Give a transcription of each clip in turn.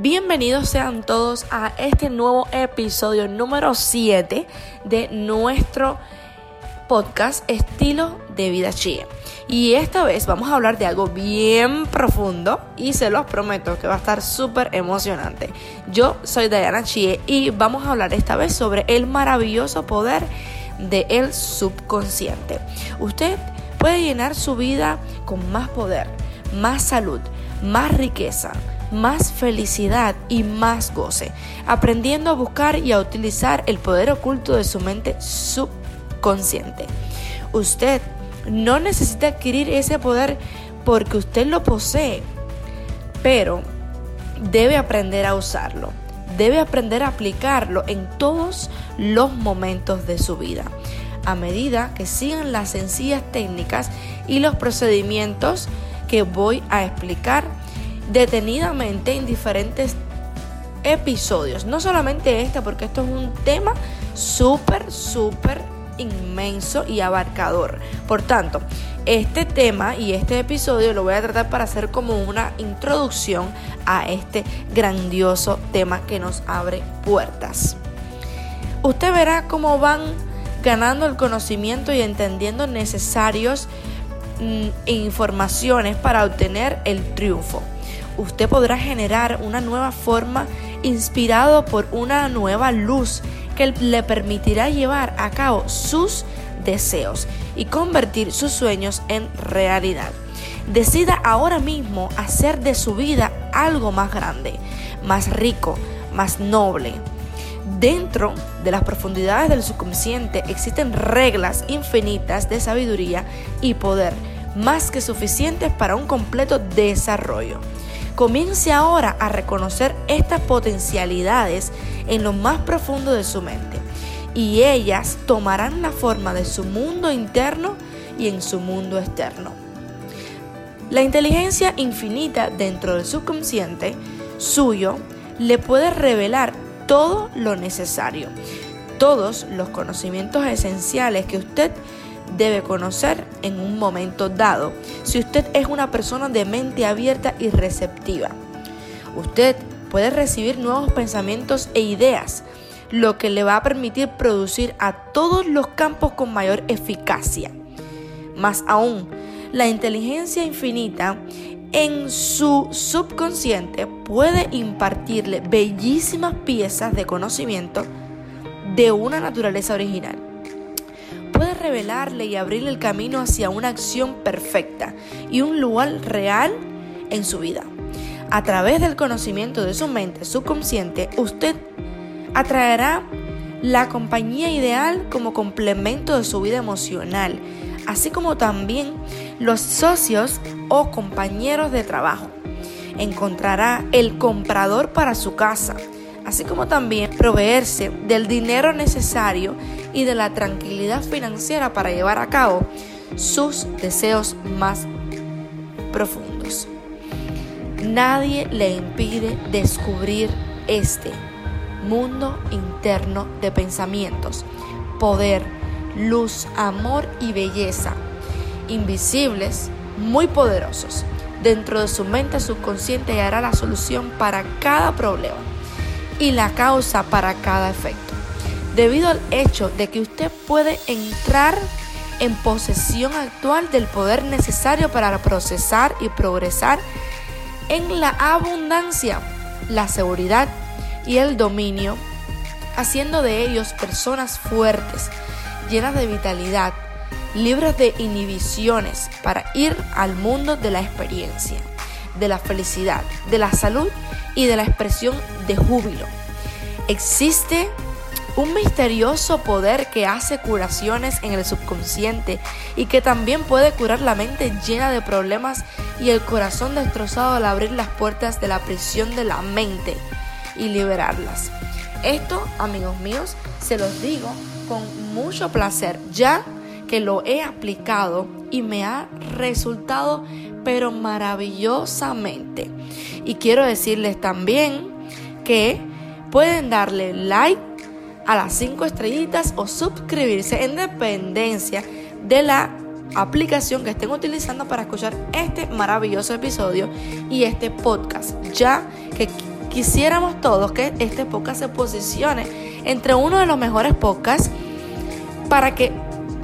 Bienvenidos sean todos a este nuevo episodio número 7 de nuestro podcast Estilo de Vida Chie. Y esta vez vamos a hablar de algo bien profundo y se los prometo que va a estar súper emocionante. Yo soy Diana Chie y vamos a hablar esta vez sobre el maravilloso poder del subconsciente. Usted puede llenar su vida con más poder, más salud, más riqueza más felicidad y más goce, aprendiendo a buscar y a utilizar el poder oculto de su mente subconsciente. Usted no necesita adquirir ese poder porque usted lo posee, pero debe aprender a usarlo, debe aprender a aplicarlo en todos los momentos de su vida. A medida que sigan las sencillas técnicas y los procedimientos que voy a explicar detenidamente en diferentes episodios. No solamente este, porque esto es un tema súper, súper inmenso y abarcador. Por tanto, este tema y este episodio lo voy a tratar para hacer como una introducción a este grandioso tema que nos abre puertas. Usted verá cómo van ganando el conocimiento y entendiendo necesarios mm, informaciones para obtener el triunfo usted podrá generar una nueva forma inspirado por una nueva luz que le permitirá llevar a cabo sus deseos y convertir sus sueños en realidad. Decida ahora mismo hacer de su vida algo más grande, más rico, más noble. Dentro de las profundidades del subconsciente existen reglas infinitas de sabiduría y poder, más que suficientes para un completo desarrollo. Comience ahora a reconocer estas potencialidades en lo más profundo de su mente y ellas tomarán la forma de su mundo interno y en su mundo externo. La inteligencia infinita dentro del subconsciente suyo le puede revelar todo lo necesario, todos los conocimientos esenciales que usted debe conocer en un momento dado si usted es una persona de mente abierta y receptiva. Usted puede recibir nuevos pensamientos e ideas, lo que le va a permitir producir a todos los campos con mayor eficacia. Más aún, la inteligencia infinita en su subconsciente puede impartirle bellísimas piezas de conocimiento de una naturaleza original puede revelarle y abrirle el camino hacia una acción perfecta y un lugar real en su vida. A través del conocimiento de su mente subconsciente, usted atraerá la compañía ideal como complemento de su vida emocional, así como también los socios o compañeros de trabajo. Encontrará el comprador para su casa, así como también proveerse del dinero necesario y de la tranquilidad financiera para llevar a cabo sus deseos más profundos. Nadie le impide descubrir este mundo interno de pensamientos, poder, luz, amor y belleza, invisibles, muy poderosos. Dentro de su mente subconsciente hará la solución para cada problema y la causa para cada efecto debido al hecho de que usted puede entrar en posesión actual del poder necesario para procesar y progresar en la abundancia, la seguridad y el dominio, haciendo de ellos personas fuertes, llenas de vitalidad, libres de inhibiciones para ir al mundo de la experiencia, de la felicidad, de la salud y de la expresión de júbilo. Existe un misterioso poder que hace curaciones en el subconsciente y que también puede curar la mente llena de problemas y el corazón destrozado al abrir las puertas de la prisión de la mente y liberarlas. Esto, amigos míos, se los digo con mucho placer, ya que lo he aplicado y me ha resultado pero maravillosamente. Y quiero decirles también que pueden darle like a las 5 estrellitas o suscribirse en dependencia de la aplicación que estén utilizando para escuchar este maravilloso episodio y este podcast, ya que quisiéramos todos que este podcast se posicione entre uno de los mejores podcasts para que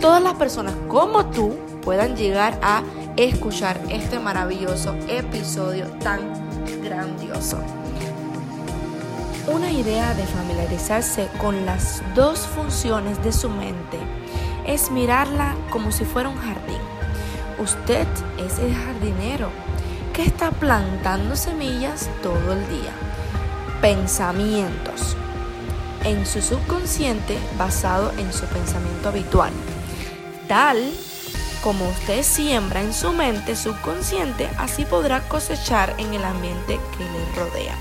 todas las personas como tú puedan llegar a escuchar este maravilloso episodio tan grandioso. Una idea de familiarizarse con las dos funciones de su mente es mirarla como si fuera un jardín. Usted es el jardinero que está plantando semillas todo el día. Pensamientos en su subconsciente basado en su pensamiento habitual. Tal como usted siembra en su mente subconsciente, así podrá cosechar en el ambiente que le rodea.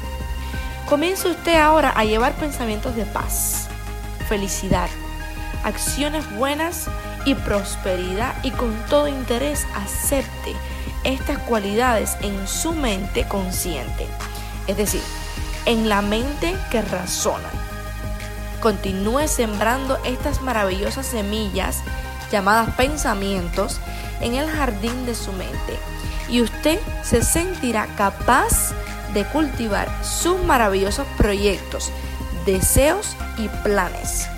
Comience usted ahora a llevar pensamientos de paz, felicidad, acciones buenas y prosperidad y con todo interés acepte estas cualidades en su mente consciente, es decir, en la mente que razona. Continúe sembrando estas maravillosas semillas llamadas pensamientos en el jardín de su mente y usted se sentirá capaz de cultivar sus maravillosos proyectos, deseos y planes.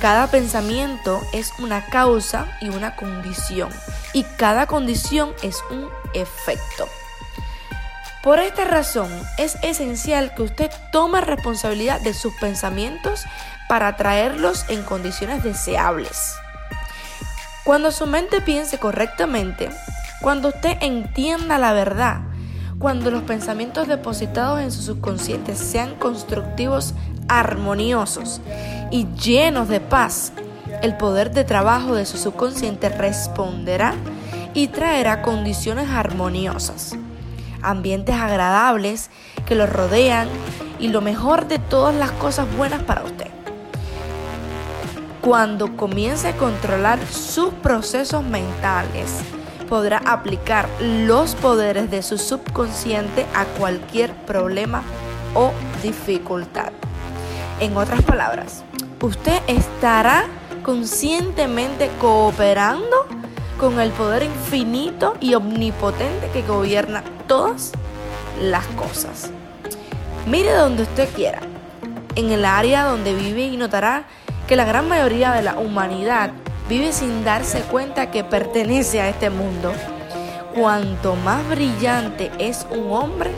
Cada pensamiento es una causa y una condición y cada condición es un efecto. Por esta razón es esencial que usted tome responsabilidad de sus pensamientos para traerlos en condiciones deseables. Cuando su mente piense correctamente, cuando usted entienda la verdad, cuando los pensamientos depositados en su subconsciente sean constructivos, armoniosos y llenos de paz, el poder de trabajo de su subconsciente responderá y traerá condiciones armoniosas, ambientes agradables que lo rodean y lo mejor de todas las cosas buenas para usted. Cuando comience a controlar sus procesos mentales, podrá aplicar los poderes de su subconsciente a cualquier problema o dificultad. En otras palabras, usted estará conscientemente cooperando con el poder infinito y omnipotente que gobierna todas las cosas. Mire donde usted quiera, en el área donde vive y notará que la gran mayoría de la humanidad vive sin darse cuenta que pertenece a este mundo. Cuanto más brillante es un hombre,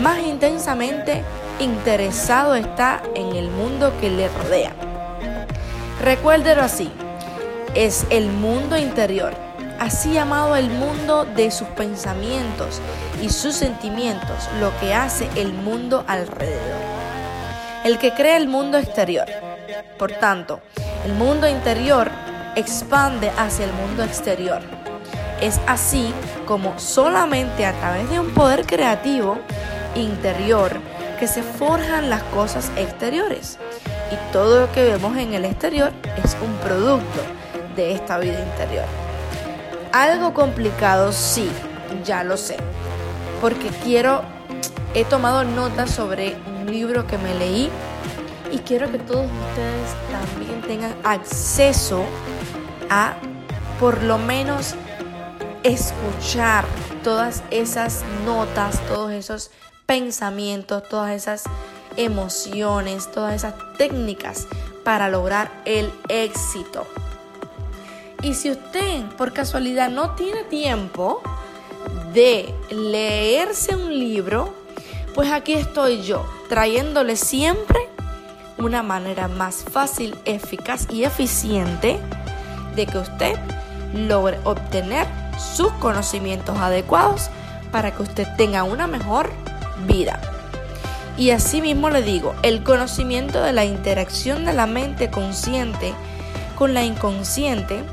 más intensamente interesado está en el mundo que le rodea. Recuérdelo así, es el mundo interior, así llamado el mundo de sus pensamientos y sus sentimientos, lo que hace el mundo alrededor. El que crea el mundo exterior por tanto, el mundo interior expande hacia el mundo exterior. Es así como solamente a través de un poder creativo interior que se forjan las cosas exteriores. Y todo lo que vemos en el exterior es un producto de esta vida interior. Algo complicado, sí, ya lo sé. Porque quiero, he tomado notas sobre un libro que me leí y quiero que todos ustedes también tengan acceso a por lo menos escuchar todas esas notas, todos esos pensamientos, todas esas emociones, todas esas técnicas para lograr el éxito. Y si usted por casualidad no tiene tiempo de leerse un libro, pues aquí estoy yo, trayéndole siempre una manera más fácil, eficaz y eficiente de que usted logre obtener sus conocimientos adecuados para que usted tenga una mejor vida. Y asimismo le digo, el conocimiento de la interacción de la mente consciente con la inconsciente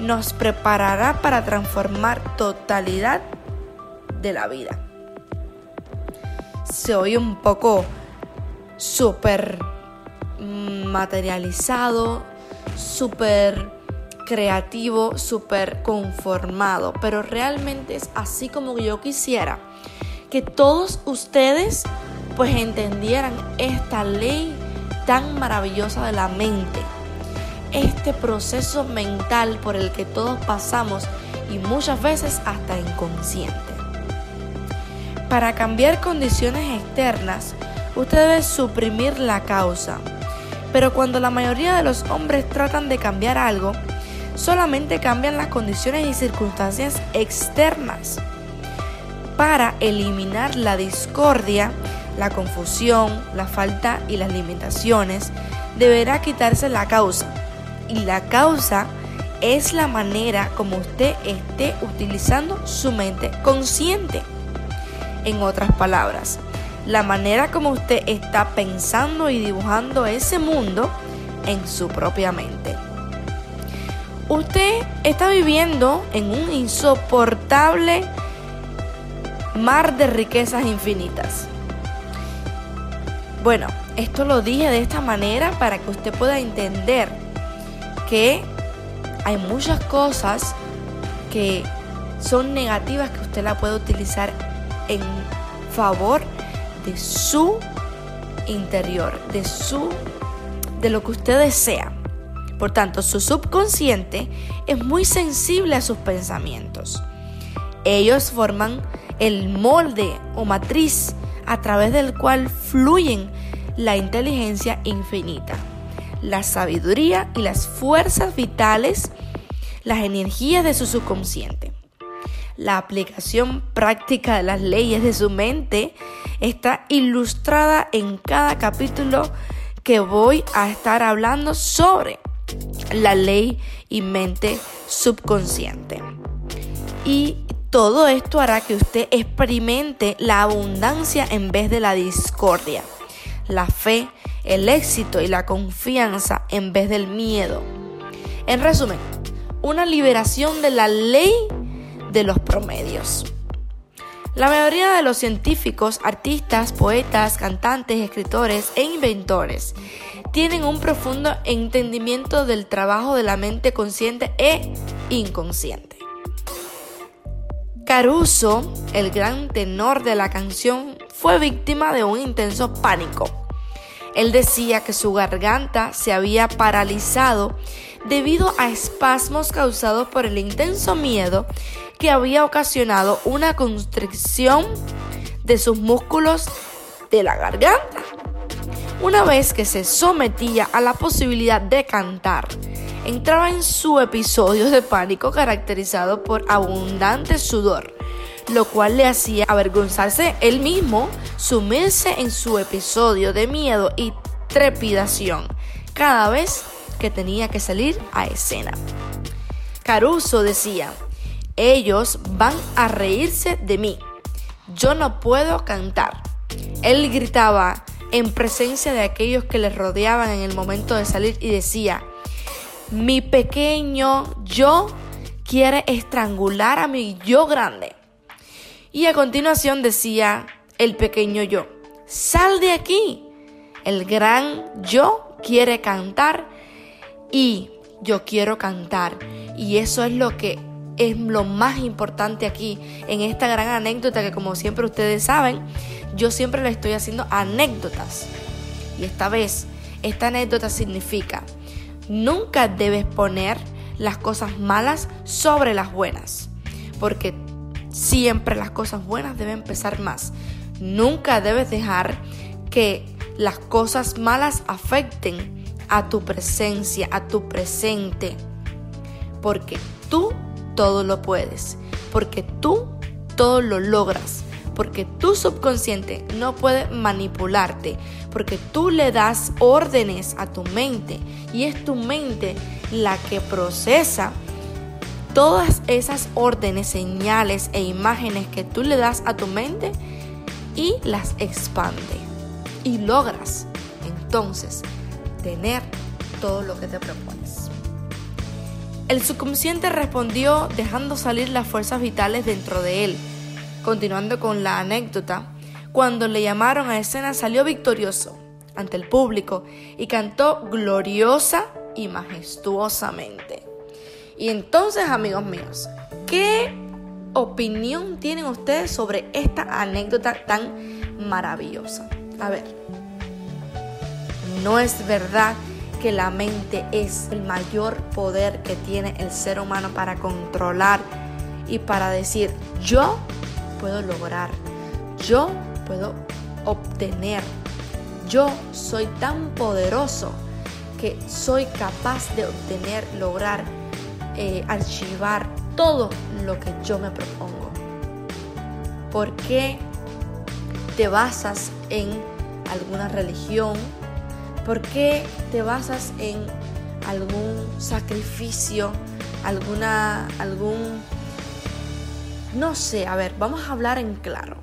nos preparará para transformar totalidad de la vida. Se oye un poco súper materializado, súper creativo, súper conformado, pero realmente es así como yo quisiera que todos ustedes pues entendieran esta ley tan maravillosa de la mente, este proceso mental por el que todos pasamos y muchas veces hasta inconsciente. para cambiar condiciones externas, usted debe suprimir la causa. Pero cuando la mayoría de los hombres tratan de cambiar algo, solamente cambian las condiciones y circunstancias externas. Para eliminar la discordia, la confusión, la falta y las limitaciones, deberá quitarse la causa. Y la causa es la manera como usted esté utilizando su mente consciente. En otras palabras, la manera como usted está pensando y dibujando ese mundo en su propia mente. Usted está viviendo en un insoportable mar de riquezas infinitas. Bueno, esto lo dije de esta manera para que usted pueda entender que hay muchas cosas que son negativas que usted la puede utilizar en favor de su interior, de su de lo que usted desea. Por tanto, su subconsciente es muy sensible a sus pensamientos. Ellos forman el molde o matriz a través del cual fluyen la inteligencia infinita, la sabiduría y las fuerzas vitales, las energías de su subconsciente. La aplicación práctica de las leyes de su mente está ilustrada en cada capítulo que voy a estar hablando sobre la ley y mente subconsciente. Y todo esto hará que usted experimente la abundancia en vez de la discordia, la fe, el éxito y la confianza en vez del miedo. En resumen, una liberación de la ley de los promedios. La mayoría de los científicos, artistas, poetas, cantantes, escritores e inventores tienen un profundo entendimiento del trabajo de la mente consciente e inconsciente. Caruso, el gran tenor de la canción, fue víctima de un intenso pánico. Él decía que su garganta se había paralizado debido a espasmos causados por el intenso miedo que había ocasionado una constricción de sus músculos de la garganta. Una vez que se sometía a la posibilidad de cantar, entraba en su episodio de pánico caracterizado por abundante sudor, lo cual le hacía avergonzarse él mismo, sumirse en su episodio de miedo y trepidación cada vez que tenía que salir a escena. Caruso decía, ellos van a reírse de mí. Yo no puedo cantar. Él gritaba en presencia de aquellos que le rodeaban en el momento de salir y decía, mi pequeño yo quiere estrangular a mi yo grande. Y a continuación decía el pequeño yo, sal de aquí. El gran yo quiere cantar y yo quiero cantar. Y eso es lo que es lo más importante aquí en esta gran anécdota que como siempre ustedes saben, yo siempre le estoy haciendo anécdotas. Y esta vez, esta anécdota significa, nunca debes poner las cosas malas sobre las buenas, porque siempre las cosas buenas deben pesar más. Nunca debes dejar que las cosas malas afecten a tu presencia, a tu presente. Porque tú todo lo puedes. Porque tú todo lo logras. Porque tu subconsciente no puede manipularte. Porque tú le das órdenes a tu mente. Y es tu mente la que procesa todas esas órdenes, señales e imágenes que tú le das a tu mente y las expande. Y logras entonces tener todo lo que te propones. El subconsciente respondió dejando salir las fuerzas vitales dentro de él. Continuando con la anécdota, cuando le llamaron a escena salió victorioso ante el público y cantó gloriosa y majestuosamente. Y entonces, amigos míos, ¿qué opinión tienen ustedes sobre esta anécdota tan maravillosa? A ver, no es verdad que la mente es el mayor poder que tiene el ser humano para controlar y para decir, yo puedo lograr, yo puedo obtener. Yo soy tan poderoso que soy capaz de obtener, lograr, eh, archivar todo lo que yo me propongo. ¿Por qué te basas en alguna religión? ¿Por qué te basas en algún sacrificio, alguna, algún, no sé, a ver, vamos a hablar en claro.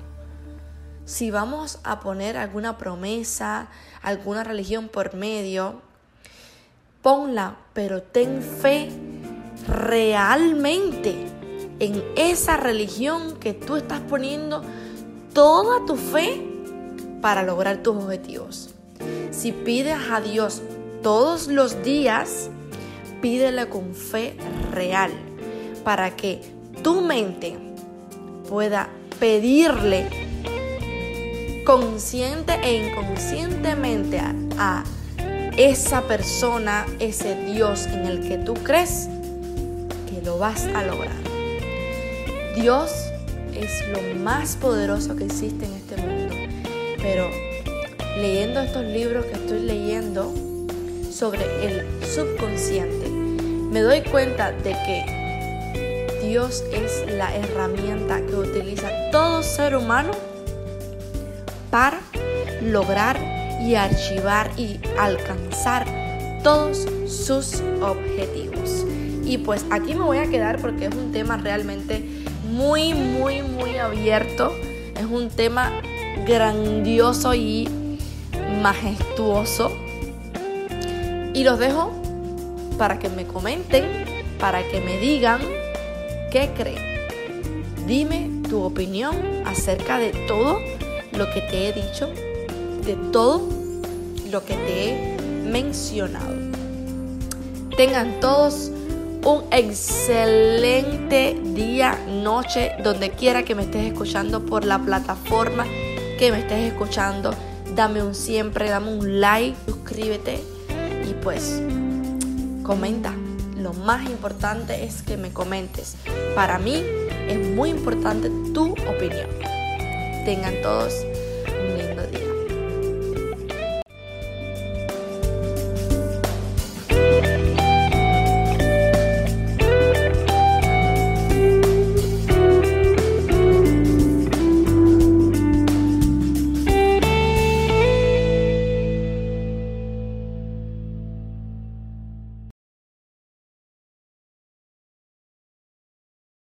Si vamos a poner alguna promesa, alguna religión por medio, ponla, pero ten fe realmente en esa religión que tú estás poniendo toda tu fe para lograr tus objetivos. Si pides a Dios todos los días, pídele con fe real para que tu mente pueda pedirle consciente e inconscientemente a, esa persona, ese Dios en el que tú crees lo vas a lograr. Dios es lo más poderoso que existe en este mundo, pero leyendo estos libros que estoy leyendo sobre el subconsciente, me doy cuenta de que Dios es la herramienta que utiliza todo ser humano para lograr y archivar y alcanzar todos sus objetivos. Y pues aquí me voy a quedar porque es un tema realmente muy, muy, muy abierto. Es un tema grandioso y majestuoso. Y los dejo para que me comenten, para que me digan qué creen. Dime tu opinión acerca de todo lo que te he dicho, de todo lo que te he mencionado. Tengan todos un excelente día, noche, donde quiera que me estés escuchando por la plataforma que me estés escuchando. Dame un siempre, dame un like, suscríbete y pues comenta. Lo más importante es que me comentes. Para mí es muy importante tu opinión. Tengan todos